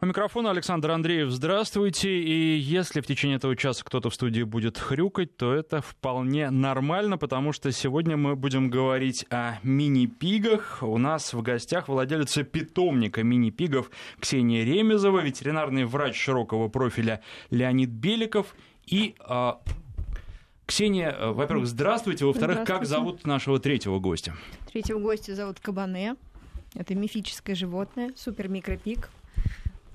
У микрофона Александр Андреев. Здравствуйте. И если в течение этого часа кто-то в студии будет хрюкать, то это вполне нормально, потому что сегодня мы будем говорить о мини-пигах. У нас в гостях владелица питомника мини-пигов Ксения Ремезова, ветеринарный врач широкого профиля Леонид Беликов и а, Ксения, э, во-первых, здравствуйте. Во-вторых, как зовут нашего третьего гостя? Третьего гостя зовут Кабане. Это мифическое животное, супер микропик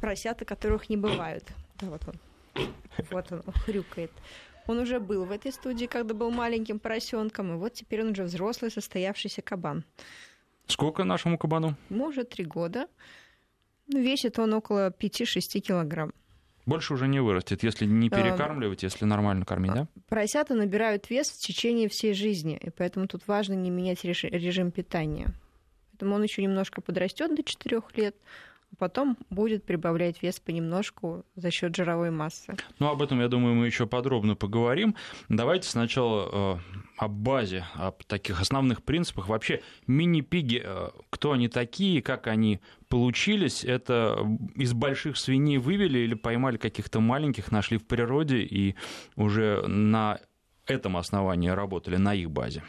поросята, которых не бывают. Да, вот он. Вот он, он хрюкает. Он уже был в этой студии, когда был маленьким поросенком, и вот теперь он уже взрослый, состоявшийся кабан. Сколько нашему кабану? Может, три года. Весит он около 5-6 килограмм. Больше уже не вырастет, если не перекармливать, если нормально кормить, да? Поросята набирают вес в течение всей жизни, и поэтому тут важно не менять режим питания. Поэтому он еще немножко подрастет до 4 лет, потом будет прибавлять вес понемножку за счет жировой массы. Ну, об этом, я думаю, мы еще подробно поговорим. Давайте сначала э, о базе, о таких основных принципах. Вообще, мини-пиги, э, кто они такие, как они получились? Это из больших свиней вывели или поймали каких-то маленьких, нашли в природе и уже на этом основании работали, на их базе?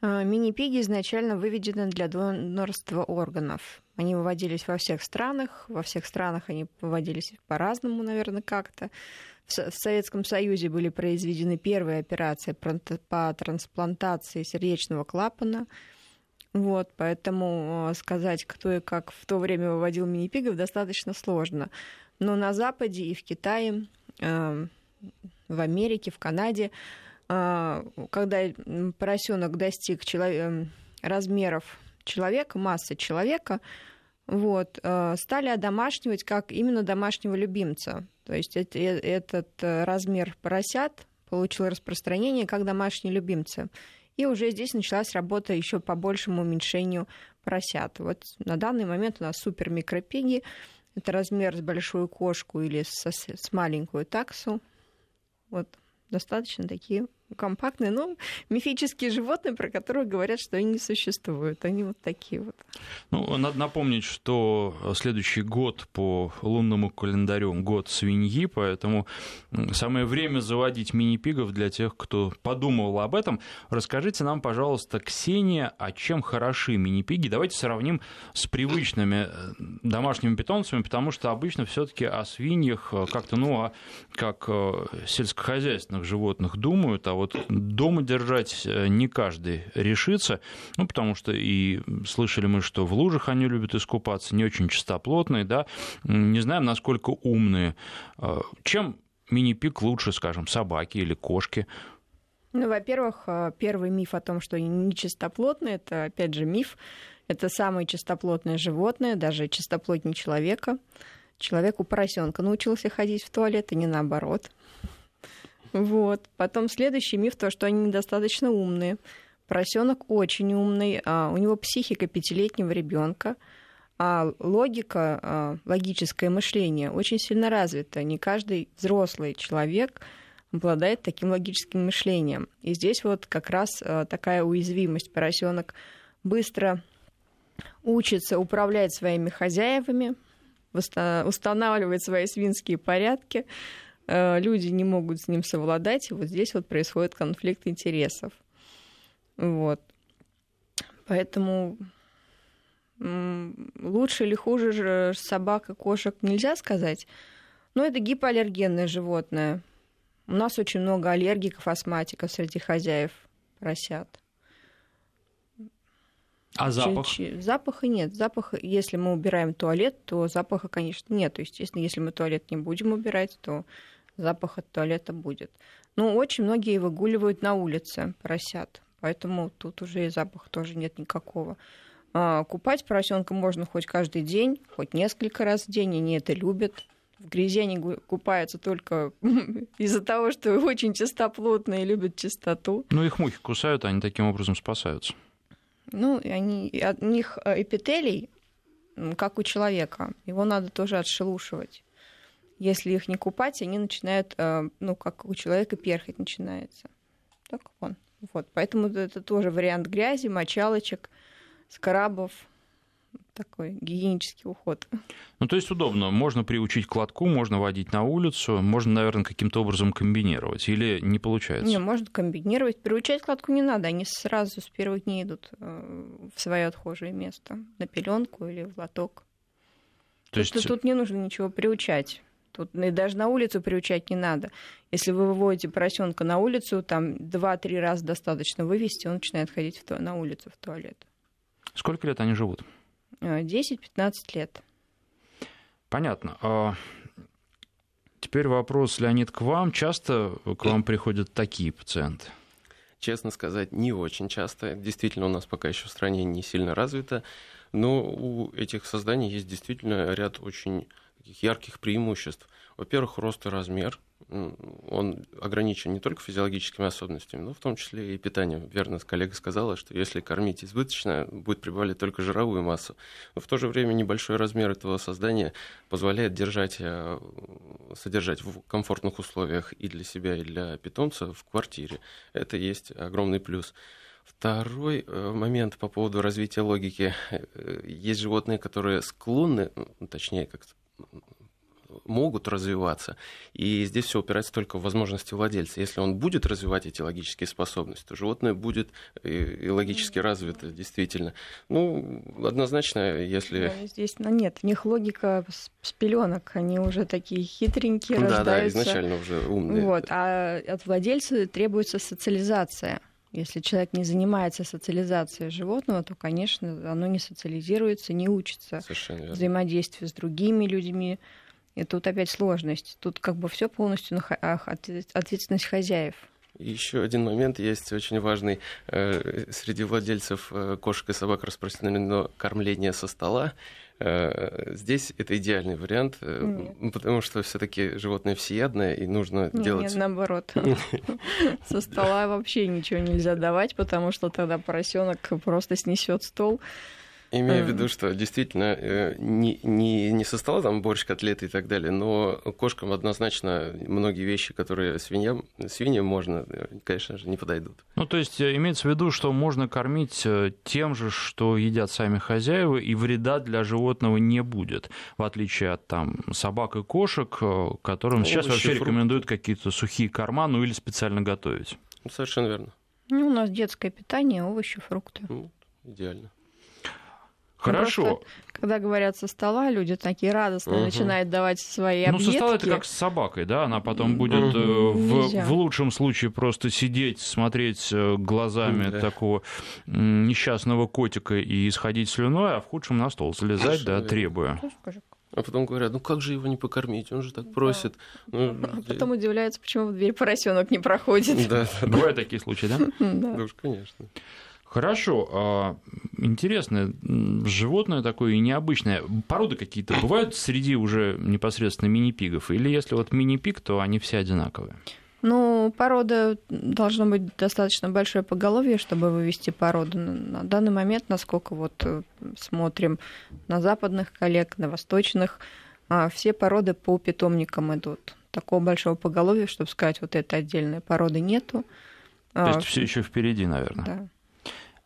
А, мини-пиги изначально выведены для донорства органов. Они выводились во всех странах, во всех странах они выводились по-разному, наверное, как-то. В Советском Союзе были произведены первые операции по трансплантации сердечного клапана. Вот, поэтому а, сказать, кто и как в то время выводил мини-пигов, достаточно сложно. Но на Западе и в Китае, а, в Америке, в Канаде а, когда поросенок достиг размеров человека, массы человека, вот, а, стали одомашнивать как именно домашнего любимца. То есть э, этот э, размер поросят получил распространение как домашние любимцы. И уже здесь началась работа еще по большему уменьшению поросят. Вот на данный момент у нас супер микропиги. Это размер с большую кошку или с, с маленькую таксу. Вот достаточно такие компактные, но мифические животные, про которые говорят, что они не существуют. Они вот такие вот. Ну, надо напомнить, что следующий год по лунному календарю год свиньи, поэтому самое время заводить мини-пигов для тех, кто подумал об этом. Расскажите нам, пожалуйста, Ксения, о чем хороши мини-пиги. Давайте сравним с привычными э, домашними питомцами, потому что обычно все-таки о свиньях э, как-то, ну, а как э, сельскохозяйственных животных думают, а вот дома держать э, не каждый решится, ну, потому что и слышали мы, что в лужах они любят искупаться, не очень чистоплотные, да, не знаем, насколько умные. Э, чем мини-пик лучше, скажем, собаки или кошки? Ну, во-первых, э, первый миф о том, что они нечистоплотные, это, опять же, миф. Это самое чистоплотное животное, даже чистоплотнее человека. Человек у поросенка научился ходить в туалет, и не наоборот. Вот. Потом следующий миф, то, что они недостаточно умные. Поросенок очень умный, а у него психика пятилетнего ребенка, а логика, а, логическое мышление очень сильно развито. Не каждый взрослый человек обладает таким логическим мышлением. И здесь вот как раз а, такая уязвимость. Поросенок быстро учится управлять своими хозяевами, устанавливать свои свинские порядки, люди не могут с ним совладать, и вот здесь вот происходит конфликт интересов. Вот. Поэтому лучше или хуже же собак и кошек нельзя сказать. Но это гипоаллергенное животное. У нас очень много аллергиков, астматиков среди хозяев поросят. А запах? Запаха нет. Запах, если мы убираем туалет, то запаха, конечно, нет. То есть, естественно, если мы туалет не будем убирать, то запах от туалета будет. Но очень многие выгуливают на улице поросят, поэтому тут уже и запаха тоже нет никакого. А, купать поросенка можно хоть каждый день, хоть несколько раз в день, они это любят. В грязи они купаются только из-за того, что очень чистоплотные и любят чистоту. Ну, их мухи кусают, они таким образом спасаются. Ну, они, от них э, эпителий, как у человека, его надо тоже отшелушивать если их не купать, они начинают, э, ну, как у человека перхоть начинается. Так он. Вот. Поэтому это тоже вариант грязи, мочалочек, скрабов. такой гигиенический уход. Ну, то есть удобно. Можно приучить к лотку, можно водить на улицу, можно, наверное, каким-то образом комбинировать. Или не получается? Не, можно комбинировать. Приучать к лотку не надо. Они сразу с первых дней идут э, в свое отхожее место. На пеленку или в лоток. То есть... Тут, тут не нужно ничего приучать. Тут и даже на улицу приучать не надо. Если вы выводите поросенка на улицу, там 2-3 раза достаточно вывести, он начинает ходить в, на улицу в туалет. Сколько лет они живут? 10-15 лет. Понятно. А теперь вопрос, Леонид, к вам. Часто к вам приходят такие пациенты? Честно сказать, не очень часто. Действительно, у нас пока еще в стране не сильно развито. Но у этих созданий есть действительно ряд очень таких ярких преимуществ. Во-первых, рост и размер – он ограничен не только физиологическими особенностями, но в том числе и питанием. Верно, коллега сказала, что если кормить избыточно, будет прибавлять только жировую массу. Но в то же время небольшой размер этого создания позволяет держать, э, содержать в комфортных условиях и для себя, и для питомца в квартире. Это есть огромный плюс. Второй э, момент по поводу развития логики. Э, есть животные, которые склонны, точнее, как могут развиваться. И здесь все упирается только в возможности владельца. Если он будет развивать эти логические способности, то животное будет и логически развито, действительно. Ну, однозначно, если... Да, здесь ну, нет, в них логика с пеленок, они уже такие хитренькие, да, рождаются. Да, изначально уже умные. Вот, а от владельца требуется социализация. Если человек не занимается социализацией животного, то, конечно, оно не социализируется, не учится взаимодействию с другими людьми, и тут опять сложность. Тут как бы все полностью на ответственность хозяев. Еще один момент есть очень важный. Э, среди владельцев э, кошек и собак распространено кормление со стола. Э, здесь это идеальный вариант, нет. потому что все-таки животное всеядное, и нужно нет, делать... Нет, наоборот. Со стола вообще ничего нельзя давать, потому что тогда поросенок просто снесет стол. Имею в виду, что действительно э, не, не, не со стола там борщ, котлеты и так далее, но кошкам однозначно многие вещи, которые свиньям, свиньям можно, э, конечно же, не подойдут. Ну, то есть э, имеется в виду, что можно кормить тем же, что едят сами хозяева, и вреда для животного не будет, в отличие от там, собак и кошек, которым ну, сейчас вообще фрукт. рекомендуют какие-то сухие корма, ну или специально готовить. Совершенно верно. Ну, у нас детское питание, овощи, фрукты. Ну, идеально. Хорошо. Просто, когда говорят со стола, люди такие радостные угу. начинают давать свои объедки. Ну, со стола это как с собакой, да? Она потом будет угу. в, в лучшем случае просто сидеть, смотреть э, глазами да. такого несчастного котика и исходить слюной, а в худшем на стол залезать, да, требуя. А потом говорят, ну как же его не покормить, он же так просит. Да. Ну, а потом удивляются, почему в дверь поросенок не проходит. Да, да. Бывают такие случаи, да? Да уж, конечно. Хорошо. А, интересное животное такое и необычное. Породы какие-то бывают среди уже непосредственно мини-пигов? Или если вот мини-пиг, то они все одинаковые? Ну, порода должно быть достаточно большое поголовье, чтобы вывести породу. На данный момент, насколько вот э, смотрим на западных коллег, на восточных, а, все породы по питомникам идут. Такого большого поголовья, чтобы сказать, вот это отдельная породы нету. То есть а, все еще впереди, наверное. Да.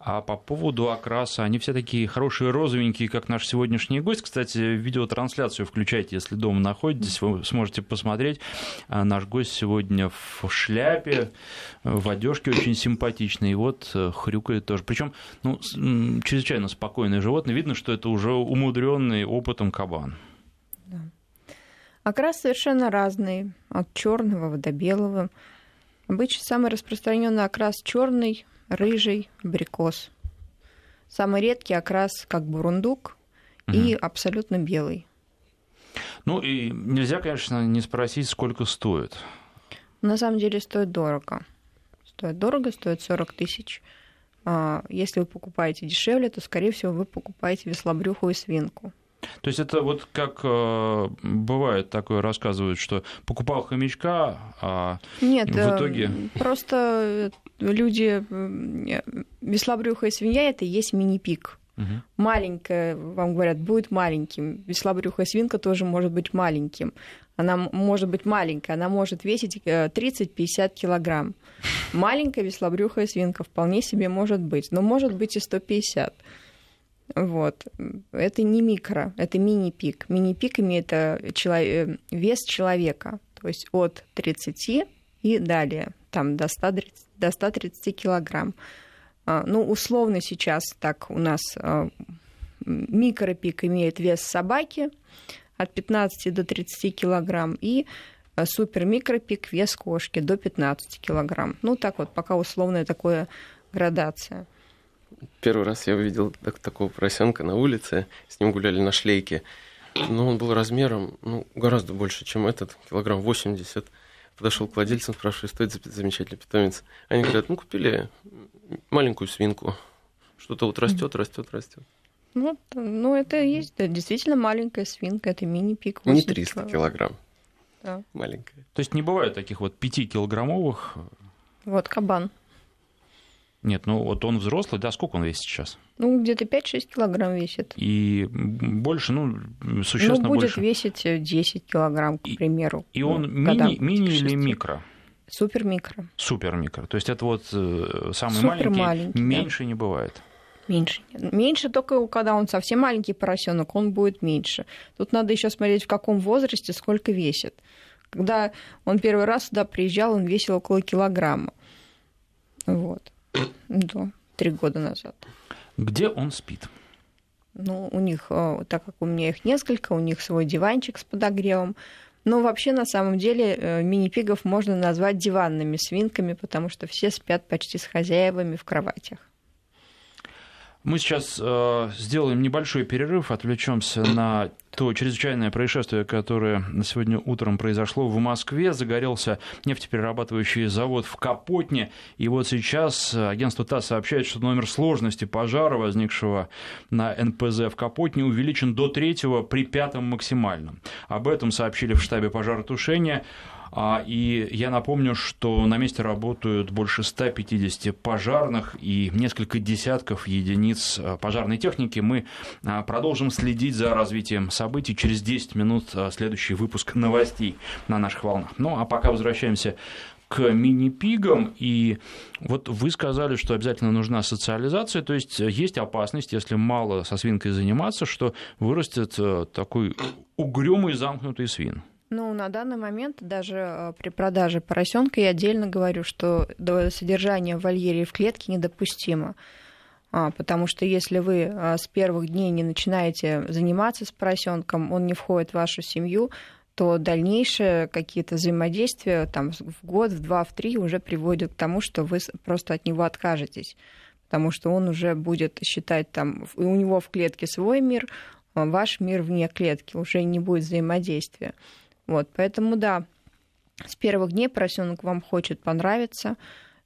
А по поводу окраса, они все такие хорошие розовенькие, как наш сегодняшний гость. Кстати, видеотрансляцию включайте, если дома находитесь, вы сможете посмотреть. А наш гость сегодня в шляпе, в одежке очень симпатичный, и вот э, хрюкает тоже. Причем, ну, чрезвычайно спокойное животное. Видно, что это уже умудренный опытом кабан. Да. Окрас совершенно разный, от черного до белого. Обычно самый распространенный окрас черный, рыжий, абрикос. Самый редкий окрас как бурундук угу. и абсолютно белый. Ну и нельзя, конечно, не спросить, сколько стоит. На самом деле стоит дорого. Стоит дорого, стоит 40 тысяч. А, если вы покупаете дешевле, то, скорее всего, вы покупаете веслобрюхую свинку. То есть это вот как э, бывает такое, рассказывают, что покупал хомячка, а Нет, в итоге... Э, просто люди... Веслобрюхая свинья – это и есть мини-пик. Угу. Маленькая, вам говорят, будет маленьким. Веслобрюхая свинка тоже может быть маленьким. Она может быть маленькая, она может весить 30-50 э, килограмм. Маленькая веслобрюхая свинка вполне себе может быть, но может быть и 150. Вот. Это не микро, это мини-пик. Мини-пик имеет человек, вес человека, то есть от 30 и далее, там до 130, до 130 килограмм. А, ну, условно сейчас так у нас а, микропик имеет вес собаки от 15 до 30 килограмм и а, супер-микропик вес кошки до 15 килограмм. Ну, так вот, пока условная такая градация. Первый раз я увидел так, такого поросенка на улице, с ним гуляли на шлейке. Но он был размером ну, гораздо больше, чем этот, килограмм 80. Подошел к владельцам, спрашиваю, стоит замечательный питомец. Они говорят, ну, купили маленькую свинку. Что-то вот растет, растет, растет. Ну, ну, это есть, да, действительно маленькая свинка, это мини-пик. Не 300 килограмм. килограмм. Да. Маленькая. То есть не бывает таких вот 5-килограммовых? Вот кабан. Нет, ну вот он взрослый, да, сколько он весит сейчас? Ну, где-то 5-6 килограмм весит. И больше, ну, существенно Ну, будет больше. весить 10 килограмм, к И- примеру. И ну, он годам, мини, мини или микро? Супер-микро. Супер микро. То есть это вот э, самый Супер маленький, маленький, да. меньше не бывает. Меньше. Меньше только когда он совсем маленький поросенок, он будет меньше. Тут надо еще смотреть, в каком возрасте, сколько весит. Когда он первый раз сюда приезжал, он весил около килограмма. Вот. Да, три года назад. Где он спит? Ну, у них, э, так как у меня их несколько, у них свой диванчик с подогревом. Но вообще, на самом деле, э, мини-пигов можно назвать диванными свинками, потому что все спят почти с хозяевами в кроватях. Мы сейчас э, сделаем небольшой перерыв, отвлечемся на то чрезвычайное происшествие, которое сегодня утром произошло в Москве. Загорелся нефтеперерабатывающий завод в Капотне. И вот сейчас агентство ТАСС сообщает, что номер сложности пожара, возникшего на НПЗ в Капотне, увеличен до третьего при пятом максимальном. Об этом сообщили в штабе пожаротушения. А, И я напомню, что на месте работают больше 150 пожарных и несколько десятков единиц а, пожарной техники. Мы а, продолжим следить за развитием событий. Через 10 минут следующий выпуск новостей на наших волнах. Ну а пока возвращаемся к мини-пигам, и вот вы сказали, что обязательно нужна социализация, то есть есть опасность, если мало со свинкой заниматься, что вырастет э, такой угрюмый замкнутый свин. Ну, на данный момент даже э, при продаже поросенка я отдельно говорю, что содержание в вольере и в клетке недопустимо. А, потому что если вы а, с первых дней не начинаете заниматься с поросенком, он не входит в вашу семью, то дальнейшие какие-то взаимодействия там, в год, в два, в три уже приводят к тому, что вы просто от него откажетесь. Потому что он уже будет считать там, у него в клетке свой мир, а ваш мир вне клетки, уже не будет взаимодействия. Вот, поэтому да, с первых дней поросенок вам хочет понравиться,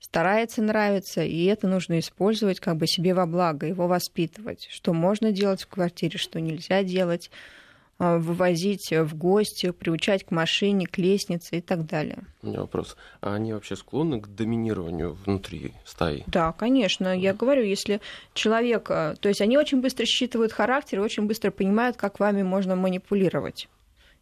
старается нравиться, и это нужно использовать как бы себе во благо, его воспитывать. Что можно делать в квартире, что нельзя делать, а, вывозить в гости, приучать к машине, к лестнице и так далее. У меня вопрос. А они вообще склонны к доминированию внутри стаи? Да, конечно. Я говорю, если человек... а, То есть они очень быстро считывают характер и очень быстро понимают, как вами можно манипулировать.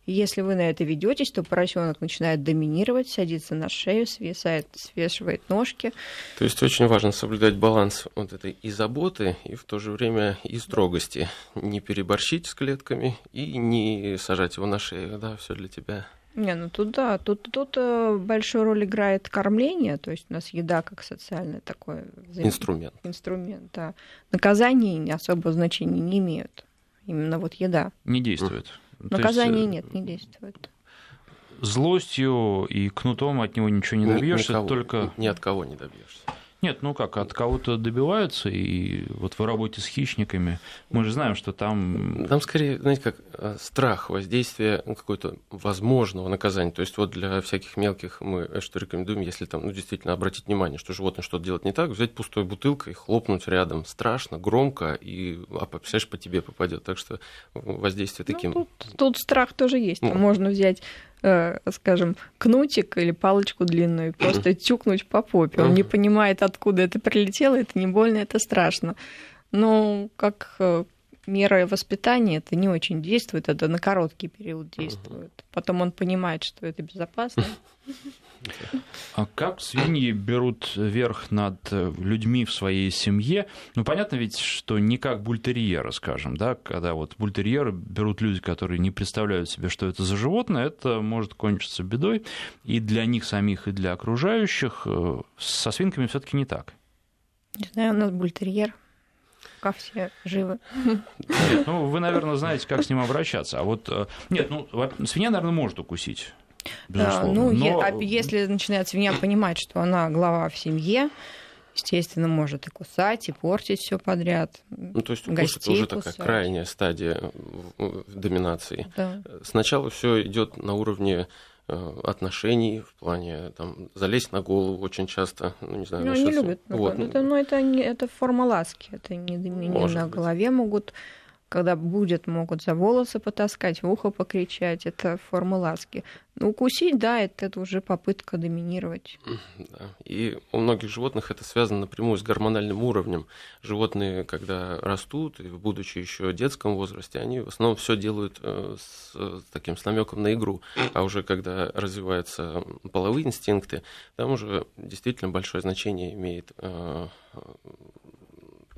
Если вы на это ведетесь, то поросенок начинает доминировать, садится на шею, свисает, свешивает ножки. То есть очень важно соблюдать баланс вот этой и заботы, и в то же время и строгости. Не переборщить с клетками и не сажать его на шею. Да, все для тебя. Не, ну тут да, тут, тут э, большую роль играет кормление, то есть у нас еда как социальный такой взаим- Инструмент. инструмент. Да. Наказания не особо значения не имеют. Именно вот еда. Не действует. Есть, Наказания э, нет, не действует. Злостью и кнутом от него ничего не Ни- добьешься, никого, только Ни от кого не добьешься. Нет, ну как, от кого-то добиваются, и вот в работе с хищниками мы же знаем, что там... Там скорее, знаете, как э, страх воздействия ну, какой-то возможного наказания. То есть вот для всяких мелких мы что рекомендуем, если там, ну, действительно обратить внимание, что животное что-то делает не так, взять пустой бутылкой, хлопнуть рядом страшно, громко, и, а, представляешь, по тебе попадет. Так что воздействие таким... Ну, тут, тут страх тоже есть. Ну. Можно взять, скажем, кнутик или палочку длинную просто тюкнуть по попе. Он не понимает, откуда это прилетело, это не больно, это страшно. Но как мера воспитания это не очень действует, это на короткий период действует. Потом он понимает, что это безопасно. А как свиньи берут верх над э, людьми в своей семье? Ну, понятно ведь, что не как бультерьеры, скажем, да, когда вот бультерьеры берут люди, которые не представляют себе, что это за животное, это может кончиться бедой и для них самих, и для окружающих. Э, со свинками все таки не так. Не знаю, у нас бультерьер. Пока все живы. Нет, ну, вы, наверное, знаете, как с ним обращаться. А вот, э, нет, ну, свинья, наверное, может укусить. Безусловно. Ну, Но... А если начинает свинья понимать, что она глава в семье, естественно, может и кусать, и портить все подряд. Ну, то есть укус это уже кусать. такая крайняя стадия доминации. Да. Сначала все идет на уровне Э, отношений в плане там залезть на голову очень часто, ну не знаю, ну, они любят. Вот. Это, ну это не это форма ласки, это не, не на быть. голове могут когда будет, могут за волосы потаскать, в ухо покричать. Это форма ласки. Ну, укусить, да, это, это уже попытка доминировать. Да. И у многих животных это связано напрямую с гормональным уровнем. Животные, когда растут, и будучи еще детском возрасте, они в основном все делают э, с, с таким с намеком на игру. А уже когда развиваются половые инстинкты, там уже действительно большое значение имеет э,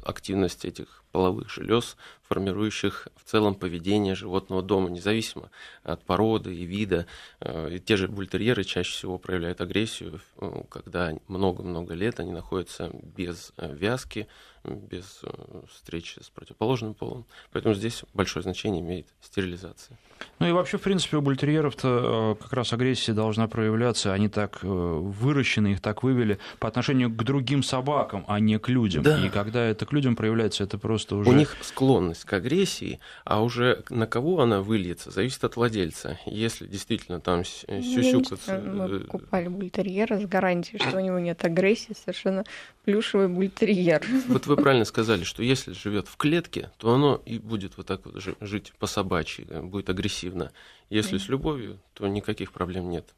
активность этих половых желез, формирующих в целом поведение животного дома, независимо от породы и вида. Э, и те же бультерьеры чаще всего проявляют агрессию, э, когда много-много лет они находятся без э, вязки, без встречи с противоположным полом. Поэтому здесь большое значение имеет стерилизация. Ну и вообще, в принципе, у бультерьеров-то как раз агрессия должна проявляться. Они так выращены, их так вывели по отношению к другим собакам, а не к людям. Да. И когда это к людям проявляется, это просто уже... У них склонность к агрессии, а уже на кого она выльется, зависит от владельца. Если действительно там ну, сюсюкаться... Мы э, покупали бультерьера с гарантией, что у него нет агрессии, совершенно плюшевый бультерьер. Вот вы правильно сказали, что если живет в клетке, то оно и будет вот так вот жить по собачьи, э, будет агрессивно. Если с любовью, то никаких проблем нет.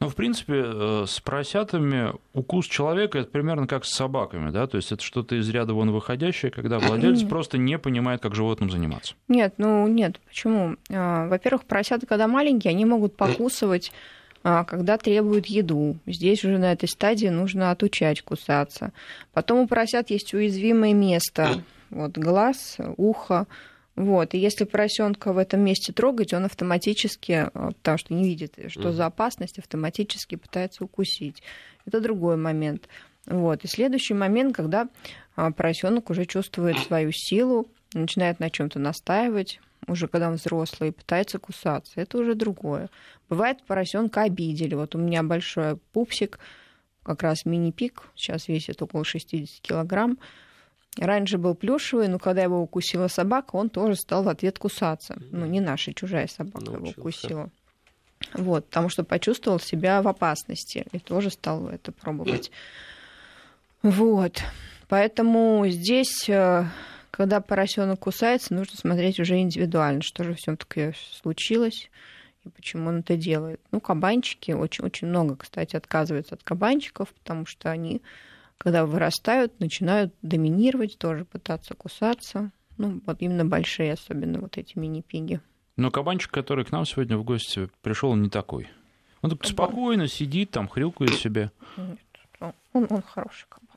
Ну, в принципе, э, с поросятами укус человека это примерно как с собаками, да, то есть это что-то из ряда вон выходящее, когда владелец просто не понимает, как животным заниматься. Нет, ну нет, почему? А, во-первых, поросята, когда маленькие, они могут покусывать а, когда требуют еду. Здесь уже на этой стадии нужно отучать кусаться. Потом у поросят есть уязвимое место. Вот глаз, ухо, вот. И если поросенка в этом месте трогать, он автоматически, э, потому что не видит, что mm. за опасность, автоматически пытается укусить. Это другой момент. Вот. И следующий момент, когда а, поросенок уже чувствует свою силу, начинает на чем-то настаивать, уже когда он взрослый, пытается кусаться. Это уже другое. Бывает, поросенка обидели. Вот у меня большой пупсик, как раз мини-пик, сейчас весит около 60 килограмм. Раньше был плюшевый, но когда его укусила собака, он тоже стал в ответ кусаться. Ну, не наша, чужая собака Научился. его укусила. Вот, потому что почувствовал себя в опасности и тоже стал это пробовать. Вот. Поэтому здесь, э, когда поросенок кусается, нужно смотреть уже индивидуально, что же все-таки случилось и почему он это делает. Ну, кабанчики, очень, очень много, кстати, отказываются от кабанчиков, потому что они когда вырастают, начинают доминировать, тоже пытаться кусаться. Ну, вот именно большие, особенно вот эти мини-пиги. Но кабанчик, который к нам сегодня в гости пришел, он не такой. Он так спокойно сидит, там хрюкает себе. Нет, он, он хороший кабан.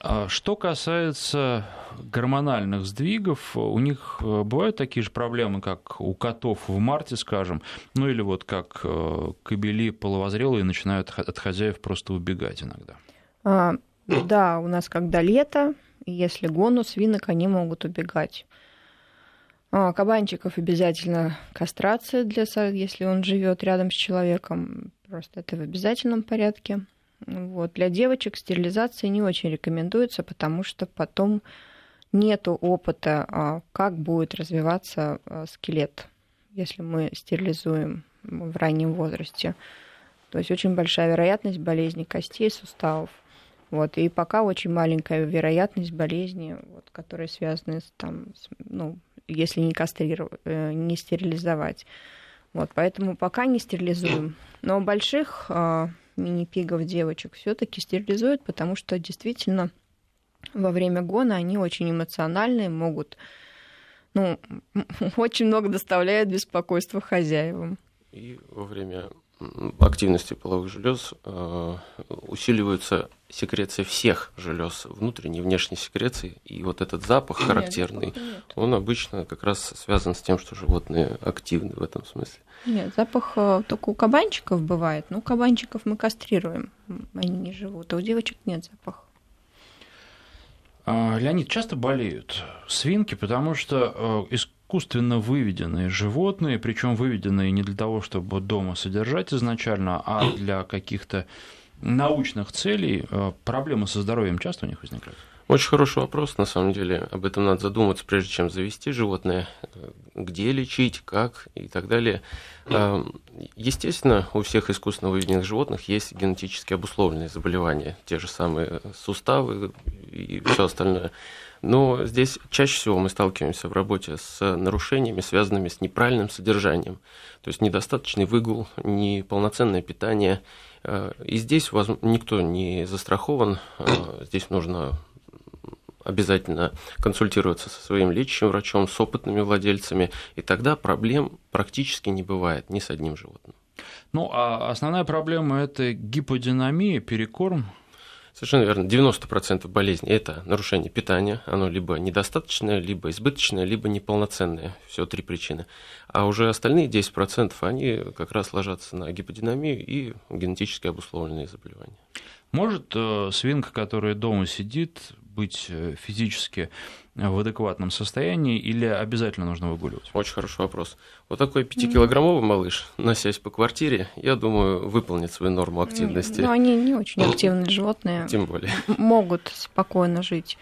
А что касается гормональных сдвигов, у них э, бывают такие же проблемы, как у котов в марте, скажем, ну или вот как э, кобели половозрелые начинают от хозяев просто убегать иногда. А, да, у нас когда лето, если гон у свинок, они могут убегать. А, кабанчиков обязательно кастрация, для, если он живет рядом с человеком. Просто это в обязательном порядке. Вот. Для девочек стерилизация не очень рекомендуется, потому что потом нет опыта, а, как будет развиваться а, скелет, если мы стерилизуем в раннем возрасте. То есть очень большая вероятность болезни костей, суставов. Вот. И пока очень маленькая вероятность болезни, вот, которые связаны с, там, с, ну, если не кастрировать, э, не стерилизовать. Вот, поэтому пока не стерилизуем. Но у больших а, мини-пигов девочек все-таки стерилизуют, потому что действительно во время гона они очень эмоциональные, могут, ну, очень много доставляют беспокойства хозяевам. И во время активности половых желез э, усиливается секреция всех желез, внутренней и внешней секреции. И вот этот запах нет, характерный, нет. он обычно как раз связан с тем, что животные активны в этом смысле. Нет, запах э, только у кабанчиков бывает. Ну, кабанчиков мы кастрируем, они не живут, а у девочек нет запаха. А, Леонид, часто болеют свинки, потому что из искусственно выведенные животные, причем выведенные не для того, чтобы дома содержать изначально, а для каких-то научных целей. Э, проблемы со здоровьем часто у них возникают? Очень хороший вопрос, на самом деле. Об этом надо задуматься, прежде чем завести животное. Где лечить, как и так далее. Э, естественно, у всех искусственно выведенных животных есть генетически обусловленные заболевания. Те же самые суставы и все остальное. Но здесь чаще всего мы сталкиваемся в работе с нарушениями, связанными с неправильным содержанием. То есть недостаточный выгул, неполноценное питание. Э, и здесь никто не застрахован. Э, здесь нужно обязательно консультироваться со своим лечащим врачом, с опытными владельцами, и тогда проблем практически не бывает ни с одним животным. Ну, а основная проблема – это гиподинамия, перекорм, Совершенно верно. 90% болезней – это нарушение питания. Оно либо недостаточное, либо избыточное, либо неполноценное. Все три причины. А уже остальные 10% они как раз ложатся на гиподинамию и генетически обусловленные заболевания. Может э, свинка, которая дома сидит, быть э, физически в адекватном состоянии или обязательно нужно выгуливать? Очень хороший вопрос. Вот такой пятикилограммовый малыш, носясь по квартире, я думаю, выполнит свою норму активности. Ну, они не очень активные животные. Тем более. Могут спокойно жить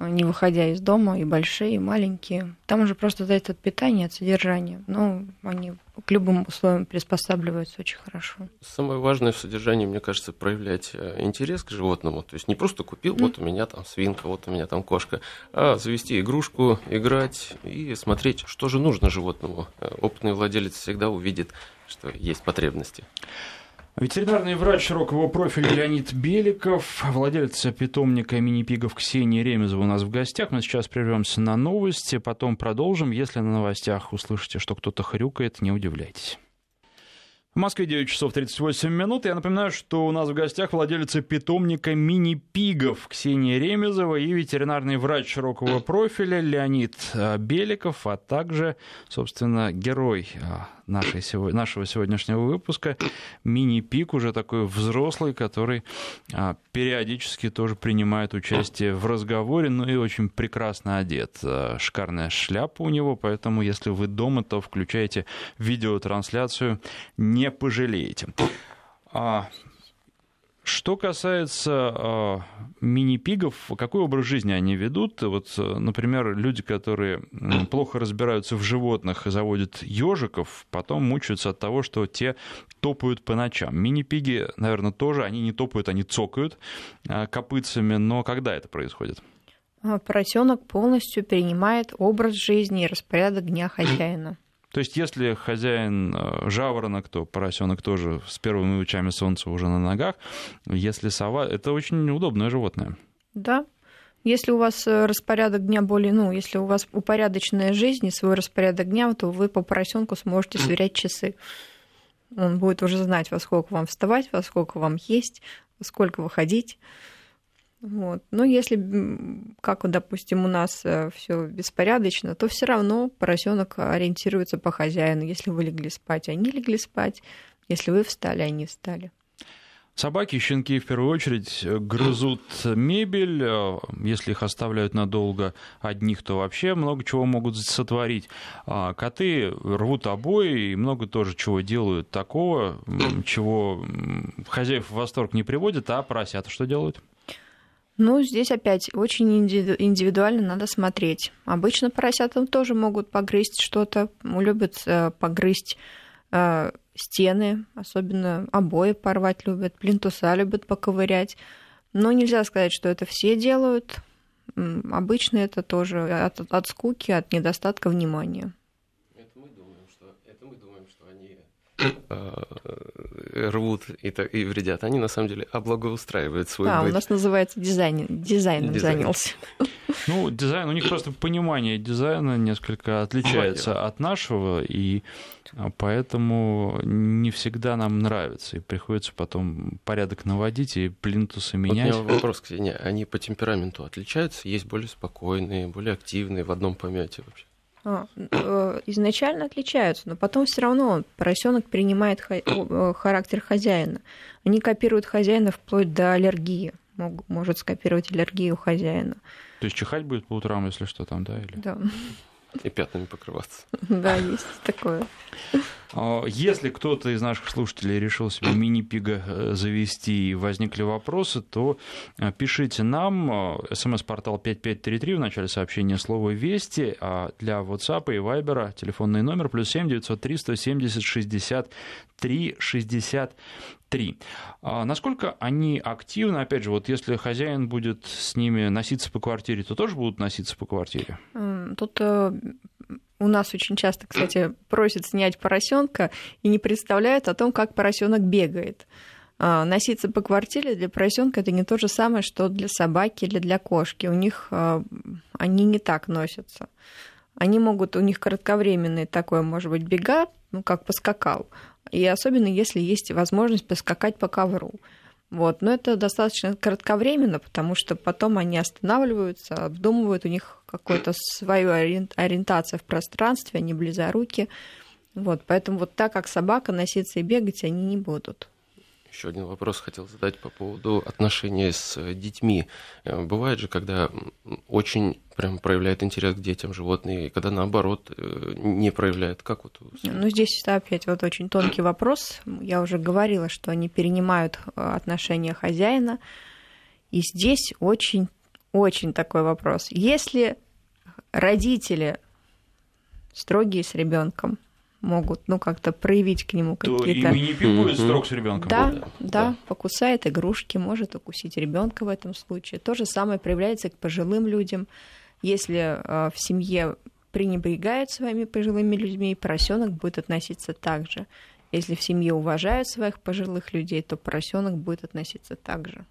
не выходя из дома, и большие, и маленькие. Там уже просто зависит от питания, от содержания. Но они к любым условиям приспосабливаются очень хорошо. Самое важное в содержании, мне кажется, проявлять э, интерес к животному. То есть не просто купил, mm. вот у меня там свинка, вот у меня там кошка, а завести игрушку, играть и смотреть, что же нужно животному. Э, опытный владелец всегда увидит, что есть потребности. Ветеринарный врач широкого профиля Леонид Беликов, владелец питомника мини-пигов Ксения Ремезова у нас в гостях. Мы сейчас прервемся на новости, потом продолжим. Если на новостях услышите, что кто-то хрюкает, не удивляйтесь. В Москве 9 часов 38 минут. Я напоминаю, что у нас в гостях владелица питомника мини-пигов Ксения Ремезова и ветеринарный врач широкого профиля Леонид а, Беликов, а также, собственно, герой а, нашей, нашего сегодняшнего выпуска. Мини-пик уже такой взрослый, который а, периодически тоже принимает участие в разговоре, ну и очень прекрасно одет. А, шикарная шляпа у него, поэтому если вы дома, то включайте видеотрансляцию, не пожалеете. А, что касается э, мини-пигов, какой образ жизни они ведут? Вот, например, люди, которые плохо разбираются в животных и заводят ежиков, потом мучаются от того, что те топают по ночам. Мини-пиги, наверное, тоже, они не топают, они цокают э, копытцами, но когда это происходит? Поросенок полностью принимает образ жизни и распорядок дня хозяина. То есть, если хозяин э, жаворонок, то поросенок тоже с первыми лучами солнца уже на ногах. Если сова, это очень удобное животное. Да. Если у вас э, распорядок дня более, ну, если у вас упорядоченная жизнь и свой распорядок дня, то вы по поросенку сможете сверять часы. Он будет уже знать, во сколько вам вставать, во сколько вам есть, во сколько выходить. Вот. Но если, как, допустим, у нас э, все беспорядочно, то все равно поросенок ориентируется по хозяину. Если вы легли спать, они легли спать. Если вы встали, они встали. Собаки, щенки в первую очередь грызут мебель. Э, если их оставляют надолго одних, то вообще много чего могут сотворить. А коты рвут обои и много тоже чего делают такого, чего хозяев в восторг не приводит, а поросята что делают? Ну, здесь опять очень индивидуально надо смотреть. Обычно поросята тоже могут погрызть что-то, любят э, погрызть э, стены, особенно обои порвать любят, плинтуса любят поковырять. Но нельзя сказать, что это все делают. Обычно это тоже от, от скуки, от недостатка внимания. Э, рвут и, и вредят, они на самом деле облагоустраивают свой да, быт. у нас называется дизайн, дизайном Дизайн. занялся. Ну, дизайн, у них просто понимание дизайна несколько отличается от нашего, и а, поэтому не всегда нам нравится, и приходится потом порядок наводить и плинтусы менять. Вот у меня вопрос, Ксения, они по темпераменту отличаются? Есть более спокойные, более активные в одном помете вообще? А, э, изначально отличаются, но потом все равно поросенок принимает э, характер хозяина. Они копируют хозяина вплоть до аллергии. Может скопировать аллергию хозяина. То есть чихать будет по утрам, если что там, да? Или... Да. И пятнами покрываться. Да, есть такое. А, если кто-то из наших слушателей решил себе мини-пига э, завести и возникли вопросы, то э, пишите нам. Э, СМС-портал 5533 в начале сообщения слово «Вести», а для WhatsApp и Viber телефонный номер плюс 7 903 170 63 63. А насколько они активны? Опять же, вот если хозяин будет с ними носиться по квартире, то тоже будут носиться по квартире? Тут у нас очень часто, кстати, просят снять поросенка и не представляют о том, как поросенок бегает. А, носиться по квартире для поросенка это не то же самое, что для собаки или для кошки. У них а, они не так носятся. Они могут, у них кратковременный такой, может быть, бега, ну, как поскакал. И особенно если есть возможность поскакать по ковру. Вот. Но это достаточно кратковременно, потому что потом они останавливаются, обдумывают, у них какая-то своя ориентация в пространстве, они близоруки. Вот. Поэтому вот так, как собака, носиться и бегать они не будут. Еще один вопрос хотел задать по поводу отношений с э, детьми. Э, бывает же, когда очень прям проявляет интерес к детям животные, и когда наоборот э, не проявляет. Как вот? Ну, здесь опять вот очень тонкий вопрос. Я уже говорила, что они перенимают отношения хозяина. И здесь очень, очень такой вопрос. Если родители строгие с ребенком, могут, ну, как-то проявить к нему какие-то... То и мини будет строг с ребенком. Да, да, да, покусает игрушки, может укусить ребенка в этом случае. То же самое проявляется к пожилым людям. Если э, в семье пренебрегают своими пожилыми людьми, поросенок будет относиться так же. Если в семье уважают своих пожилых людей, то поросенок будет относиться так же.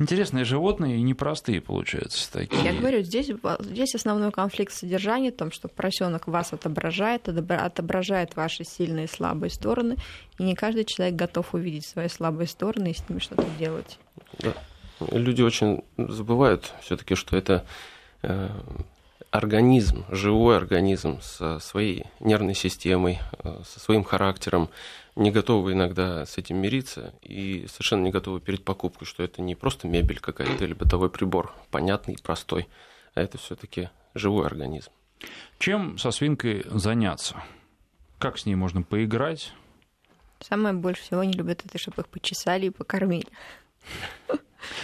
Интересные животные и непростые, получаются, такие. Я говорю, здесь, здесь основной конфликт содержания в том, что поросенок вас отображает, отображает ваши сильные и слабые стороны, и не каждый человек готов увидеть свои слабые стороны и с ними что-то делать. Да. Люди очень забывают все-таки, что это э, организм, живой организм со своей нервной системой, э, со своим характером, не готовы иногда с этим мириться и совершенно не готовы перед покупкой, что это не просто мебель какая-то или бытовой прибор, понятный, простой, а это все-таки живой организм. Чем со свинкой заняться? Как с ней можно поиграть? Самое больше всего не любят это, чтобы их почесали и покормили.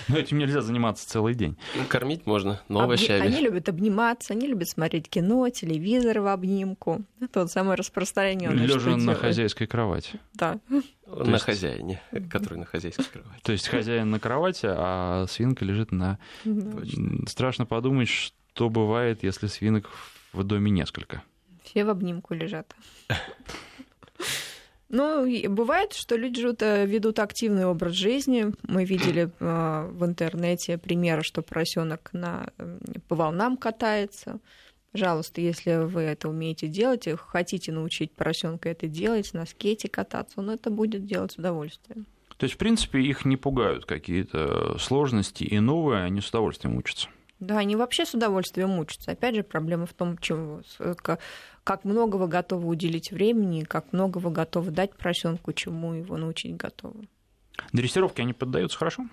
Но этим нельзя заниматься целый день. Ну, кормить можно, но овощами. Они любят обниматься, они любят смотреть кино, телевизор в обнимку. Это вот самое распространенное. Лежа на хозяйской кровати. Да. На есть... хозяине, который на хозяйской кровати. То есть хозяин на кровати, а свинка лежит на... Точно. Страшно подумать, что бывает, если свинок в доме несколько. Все в обнимку лежат. Ну, бывает, что люди живут, э, ведут активный образ жизни. Мы видели э, в интернете примеры, что поросенок на, по волнам катается. Пожалуйста, если вы это умеете делать, и хотите научить поросенка это делать, на скейте кататься, он это будет делать с удовольствием. То есть, в принципе, их не пугают какие-то сложности и новые, они с удовольствием учатся. Да, они вообще с удовольствием учатся. Опять же, проблема в том, чем, как много вы готовы уделить времени, как много вы готовы дать поросенку, чему его научить готовы. Дрессировки они поддаются хорошо?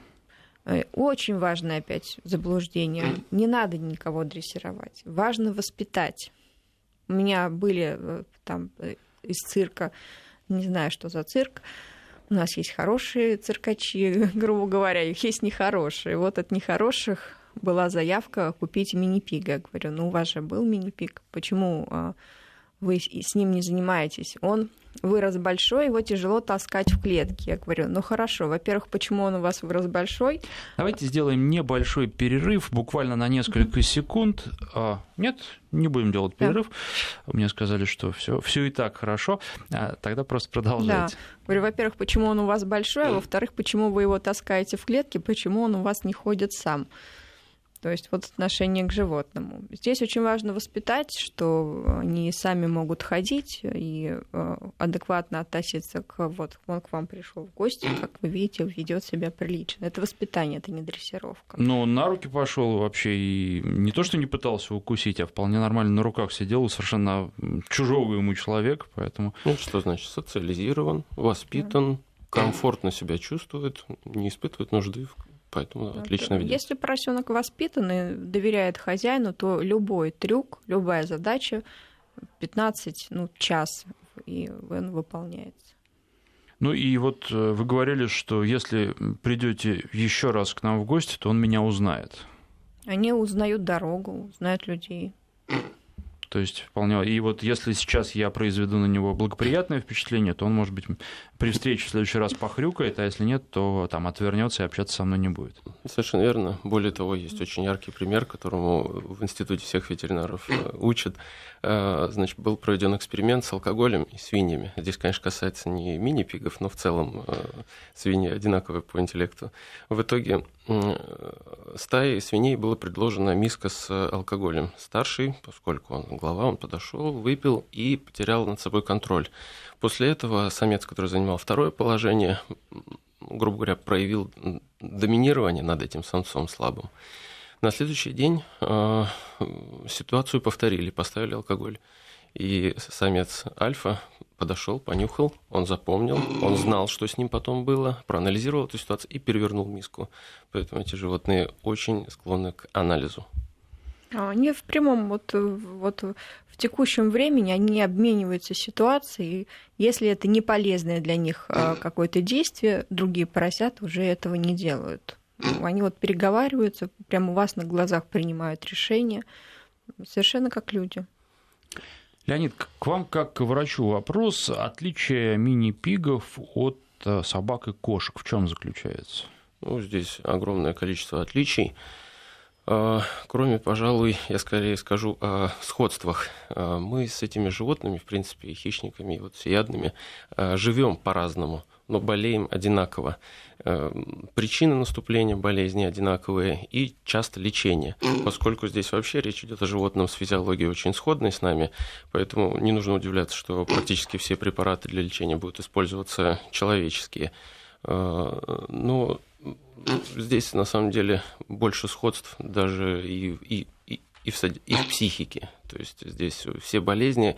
Э, очень важное опять заблуждение. Не надо никого дрессировать. Важно воспитать. У меня были э, там э, из цирка, не знаю, что за цирк, у нас есть хорошие циркачи, грубо говоря, их есть нехорошие. Вот от нехороших была заявка купить мини-пига. Я говорю, ну у вас же был мини-пиг, почему а, вы с ним не занимаетесь? Он вырос большой, его тяжело таскать в клетке. Я говорю, ну хорошо, во-первых, почему он у вас вырос большой? Давайте сделаем небольшой перерыв, буквально на несколько mm-hmm. секунд. А, нет, не будем делать перерыв. Да. Мне сказали, что все, все и так хорошо. А, тогда просто продолжайте. Да. Говорю, во-первых, почему он у вас большой, а во-вторых, почему вы его таскаете в клетке, почему он у вас не ходит сам. То есть вот отношение к животному. Здесь очень важно воспитать, что они сами могут ходить и э, адекватно относиться к вот он к вам пришел в гости, как вы видите, ведет себя прилично. Это воспитание, это не дрессировка. Ну, он на руки пошел вообще и не то, что не пытался укусить, а вполне нормально на руках сидел, совершенно чужого ему человека, поэтому... Ну, что значит социализирован, воспитан, комфортно себя чувствует, не испытывает нужды Поэтому отлично ведет. Если поросенок воспитан и доверяет хозяину, то любой трюк, любая задача 15, ну, час, и он выполняется. Ну и вот э, вы говорили, что если придете еще раз к нам в гости, то он меня узнает. Они узнают дорогу, узнают людей. То есть вполне... И вот если сейчас я произведу на него благоприятное впечатление, то он, может быть, при встрече в следующий раз похрюкает, а если нет, то там отвернется и общаться со мной не будет. Совершенно верно. Более того, есть очень яркий пример, которому в институте всех ветеринаров э, учат. Э, значит, был проведен эксперимент с алкоголем и свиньями. Здесь, конечно, касается не мини-пигов, но в целом э, свиньи одинаковые по интеллекту. В итоге стае свиней была предложена миска с алкоголем. Старший, поскольку он глава, он подошел, выпил и потерял над собой контроль. После этого самец, который занимал второе положение, грубо говоря, проявил доминирование над этим самцом слабым. На следующий день э, ситуацию повторили, поставили алкоголь. И самец альфа подошел, понюхал, он запомнил, он знал, что с ним потом было, проанализировал эту ситуацию и перевернул миску. Поэтому эти животные очень склонны к анализу. Они в прямом, вот, вот в текущем времени они обмениваются ситуацией. Если это не полезное для них а, какое-то действие, другие поросята уже этого не делают. Они вот переговариваются, прямо у вас на глазах принимают решения, совершенно как люди. Леонид, к вам как к врачу вопрос. Отличие мини-пигов от э, собак и кошек в чем заключается? Ну, здесь огромное количество отличий. А, кроме, пожалуй, я скорее скажу о сходствах. А, мы с этими животными, в принципе, хищниками, вот всеядными, а, живем по-разному, но болеем одинаково. Причины наступления болезни одинаковые и часто лечение, поскольку здесь вообще речь идет о животном с физиологией очень сходной с нами, поэтому не нужно удивляться, что практически все препараты для лечения будут использоваться человеческие. Но здесь на самом деле больше сходств даже и, и, и, и, в, и в психике. То есть здесь все болезни,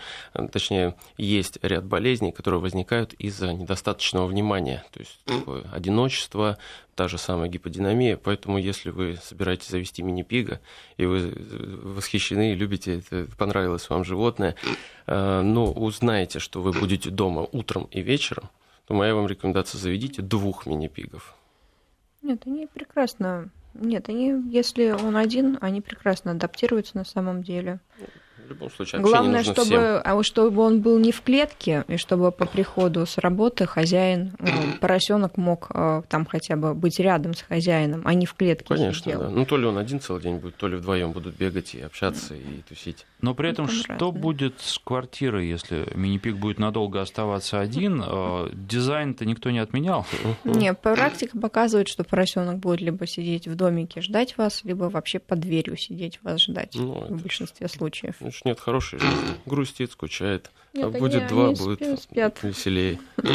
точнее, есть ряд болезней, которые возникают из-за недостаточного внимания. То есть такое одиночество, та же самая гиподинамия. Поэтому если вы собираетесь завести мини-пига, и вы восхищены, любите, это понравилось вам животное, э, но узнаете, что вы будете дома утром и вечером, то моя вам рекомендация заведите двух мини-пигов нет, они прекрасно. Нет, они, если он один, они прекрасно адаптируются на самом деле. Любом случае, Главное, нужно чтобы, всем. а чтобы он был не в клетке, и чтобы по приходу с работы хозяин, э, поросенок мог э, там хотя бы быть рядом с хозяином, а не в клетке. Конечно, сидел. да. Ну, то ли он один целый день будет, то ли вдвоем будут бегать и общаться, и тусить. Но при этом, Это что разное. будет с квартирой, если мини-пик будет надолго оставаться один? Э, Дизайн-то никто не отменял. Не, практика показывает, что поросенок будет либо сидеть в домике ждать вас, либо вообще под дверью сидеть вас ждать Ну, в большинстве случаев. Нет хорошей жизни. Грустит, скучает. Нет, а они- будет два, они будет спят- веселее.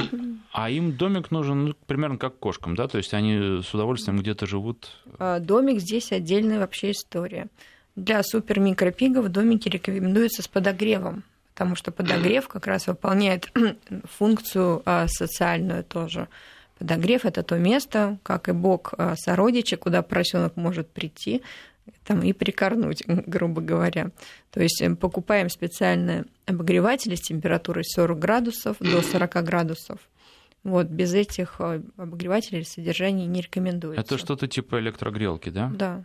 А им домик нужен ну, примерно как кошкам, да? То есть они с удовольствием где-то живут. А, Домик здесь отдельная вообще история. Для супер-микропигов домики рекомендуются с подогревом, потому что подогрев как раз выполняет функцию а, социальную тоже. Подогрев это то место, как и бок а, сородича, куда поросенок может прийти там, и прикорнуть, грубо говоря. То есть э, покупаем специальные обогреватели с температурой 40 градусов до 40 градусов. Вот, без этих э, обогревателей содержание не рекомендуется. Это что-то типа электрогрелки, да? Да.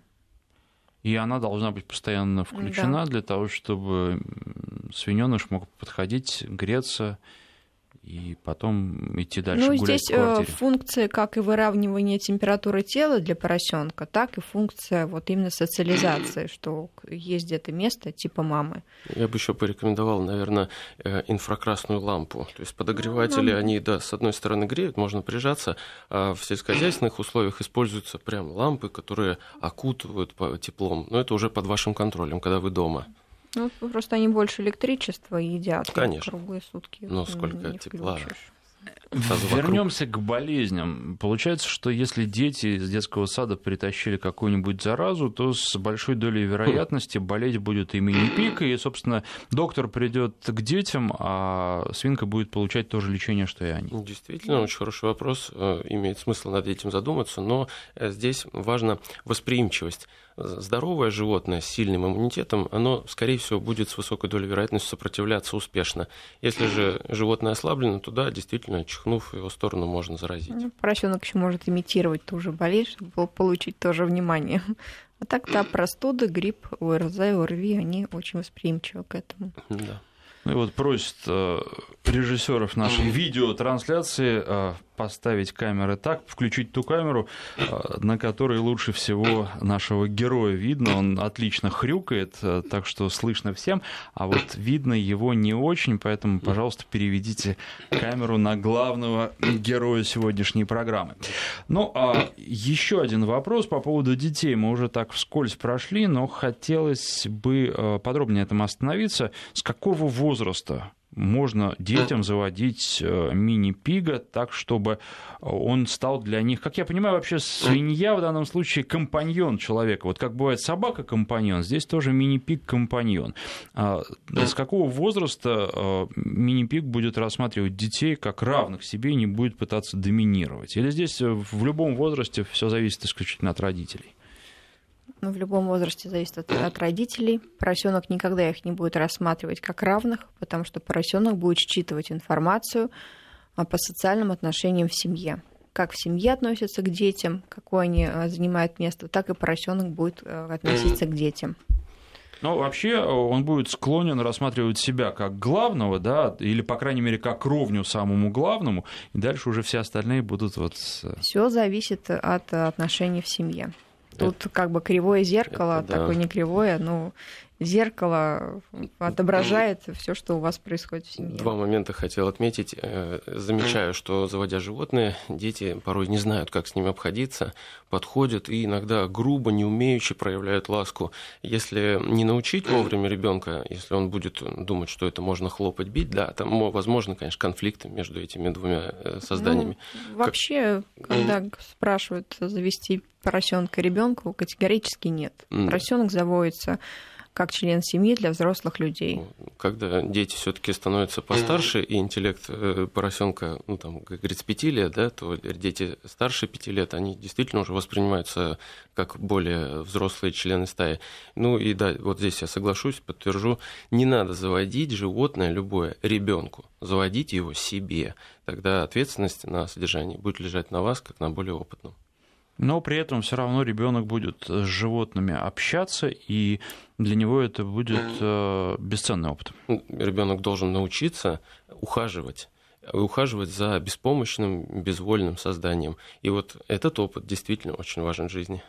И она должна быть постоянно включена для того, чтобы свиненыш мог подходить, греться и потом идти дальше ну, гулять здесь в квартире. функция как и выравнивание температуры тела для поросенка, так и функция вот именно социализации, что есть где-то место типа мамы. Я бы еще порекомендовал, наверное, инфракрасную лампу. То есть подогреватели, ну, они, да, с одной стороны греют, можно прижаться, а в сельскохозяйственных условиях используются прям лампы, которые окутывают теплом. Но это уже под вашим контролем, когда вы дома. Ну, просто они больше электричества едят. Конечно. Круглые сутки. Ну, сколько тепла. Включишь. Вернемся к болезням. Получается, что если дети из детского сада притащили какую-нибудь заразу, то с большой долей вероятности болеть будет и мини-пик, и, собственно, доктор придет к детям, а свинка будет получать то же лечение, что и они. Действительно, очень хороший вопрос. Э, имеет смысл над этим задуматься, но э, здесь важна восприимчивость здоровое животное с сильным иммунитетом, оно, скорее всего, будет с высокой долей вероятности сопротивляться успешно. Если же животное ослаблено, то да, действительно, чихнув в его сторону, можно заразить. Ну, поросенок еще может имитировать ту же болезнь, чтобы получить тоже внимание. А так, да, простуды, грипп, ОРЗ, ОРВИ, они очень восприимчивы к этому. Да. Ну и вот просит э, режиссеров нашей видеотрансляции э, поставить камеры так, включить ту камеру, э, на которой лучше всего нашего героя видно. Он отлично хрюкает, э, так что слышно всем, а вот видно его не очень, поэтому, пожалуйста, переведите камеру на главного героя сегодняшней программы. Ну, а еще один вопрос по поводу детей. Мы уже так вскользь прошли, но хотелось бы э, подробнее этом остановиться. С какого возраста можно детям заводить э, мини-пига так, чтобы он стал для них, как я понимаю, вообще свинья в данном случае компаньон человека. Вот как бывает собака компаньон, здесь тоже мини-пиг компаньон. А с какого возраста э, мини-пиг будет рассматривать детей как равных себе и не будет пытаться доминировать? Или здесь в любом возрасте все зависит исключительно от родителей? Ну, в любом возрасте зависит от, от родителей. Поросенок никогда их не будет рассматривать как равных, потому что поросенок будет считывать информацию а, по социальным отношениям в семье. Как в семье относятся к детям, какое они а, занимают место, так и поросенок будет а, относиться к детям. Ну, вообще он будет склонен рассматривать себя как главного, да, или, по крайней мере, как ровню самому главному, и дальше уже все остальные будут вот... Все зависит от отношений в семье. Тут это, как бы кривое зеркало, это, да. такое не кривое, но зеркало отображает все, что у вас происходит в семье. Два момента хотел отметить. Э, замечаю, что заводя животные, дети порой не знают, как с ними обходиться, подходят и иногда грубо, неумеючи проявляют ласку. Если не научить вовремя ребенка, если он будет думать, что это можно хлопать, бить, да, там возможно, конечно, конфликты между этими двумя э, созданиями. Ну, вообще, как... когда спрашивают завести поросенка ребенку, категорически нет. Mm. Поросенок заводится как член семьи для взрослых людей. Когда дети все-таки становятся постарше, и интеллект э, поросенка, ну там, как говорится, пяти лет, да, то дети старше пяти лет, они действительно уже воспринимаются как более взрослые члены стаи. Ну и да, вот здесь я соглашусь, подтвержу, не надо заводить животное любое ребенку, заводите его себе. Тогда ответственность на содержание будет лежать на вас, как на более опытном. Но при этом все равно ребенок будет с животными общаться, и для него это будет э, бесценный опыт. Ну, ребенок должен научиться ухаживать ухаживать за беспомощным, безвольным созданием. И вот этот опыт действительно очень важен в жизни.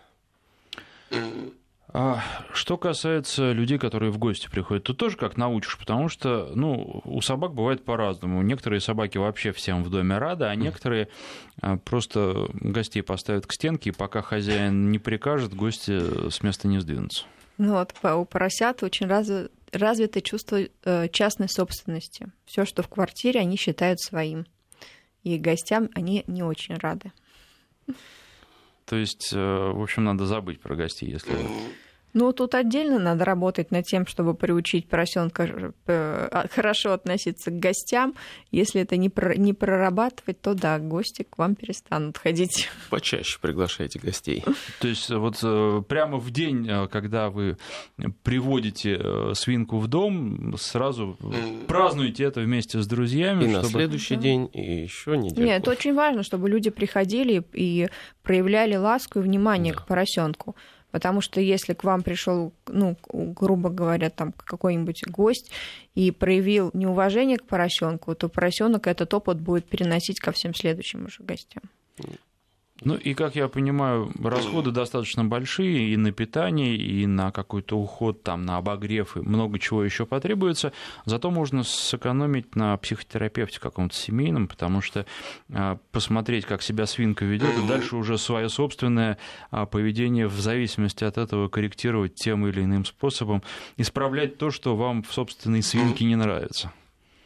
А что касается людей, которые в гости приходят, то тоже как научишь, потому что ну, у собак бывает по-разному. Некоторые собаки вообще всем в доме рады, а некоторые а, просто гостей поставят к стенке, и пока хозяин не прикажет, гости с места не сдвинутся. Ну вот, у поросят очень развито, развито чувство э, частной собственности. Все, что в квартире, они считают своим. И гостям они не очень рады. То есть, э, в общем, надо забыть про гостей, если ну, тут отдельно надо работать над тем, чтобы приучить поросенка э, а, хорошо относиться к гостям. Если это не, про, не прорабатывать, то да, гости к вам перестанут ходить. Почаще приглашайте гостей. То есть вот э, прямо в день, э, когда вы приводите свинку в дом, сразу празднуете это вместе с друзьями. И чтобы... на следующий да. день, и еще недельку. Нет, это очень важно, чтобы люди приходили и проявляли ласку и внимание да. к поросенку. Потому что если к вам пришел, ну, грубо говоря, там какой-нибудь гость и проявил неуважение к поросенку, то поросенок этот опыт будет переносить ко всем следующим уже гостям. Ну и, как я понимаю, расходы достаточно большие и на питание, и на какой-то уход, там, на обогрев, и много чего еще потребуется. Зато можно сэкономить на психотерапевте каком-то семейном, потому что а, посмотреть, как себя свинка ведет, и дальше уже свое собственное а, поведение в зависимости от этого корректировать тем или иным способом, исправлять то, что вам в собственной свинке не нравится.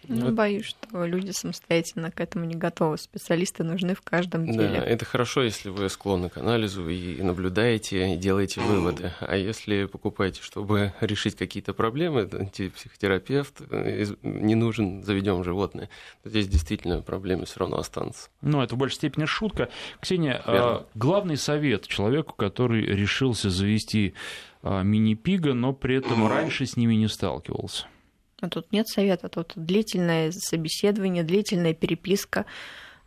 Ну, вот. боюсь, что люди самостоятельно к этому не готовы. Специалисты нужны в каждом деле. Да, это хорошо, если вы склонны к анализу и наблюдаете, и делаете выводы. А если покупаете, чтобы решить какие-то проблемы, психотерапевт э, не нужен, заведем животное. Здесь действительно проблемы все равно останутся. Ну, это в большей степени шутка. Ксения, а, Верно. главный совет человеку, который решился завести а, мини-пига, но при этом раньше с ними не сталкивался – а тут нет совета, тут длительное собеседование, длительная переписка,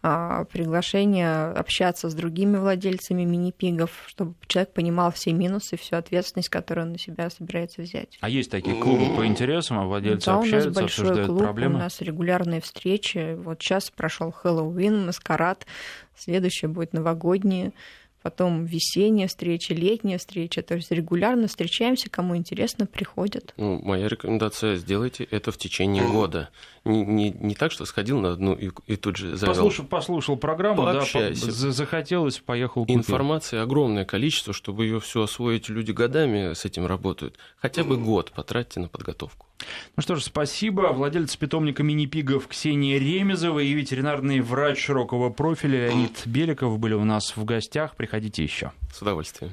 а, приглашение общаться с другими владельцами мини-пигов, чтобы человек понимал все минусы, всю ответственность, которую он на себя собирается взять. А есть такие клубы по интересам, а владельцы да, общаются, у нас большой обсуждают клуб, проблемы? У нас регулярные встречи. Вот сейчас прошел Хэллоуин, маскарад, следующее будет новогодние потом весенняя встреча, летняя встреча. То есть регулярно встречаемся, кому интересно, приходят. Ну, моя рекомендация сделайте это в течение года. Не, не, не так, что сходил на одну и, и тут же завел. Послушал, послушал программу, Пообщайся. да, захотелось, поехал купил. Информации огромное количество, чтобы ее все освоить, люди годами с этим работают. Хотя бы год потратьте на подготовку. Ну что ж, спасибо. Владелец питомника мини-пигов Ксения Ремезова и ветеринарный врач широкого профиля Леонид Беликов были у нас в гостях. Приходите еще. С удовольствием.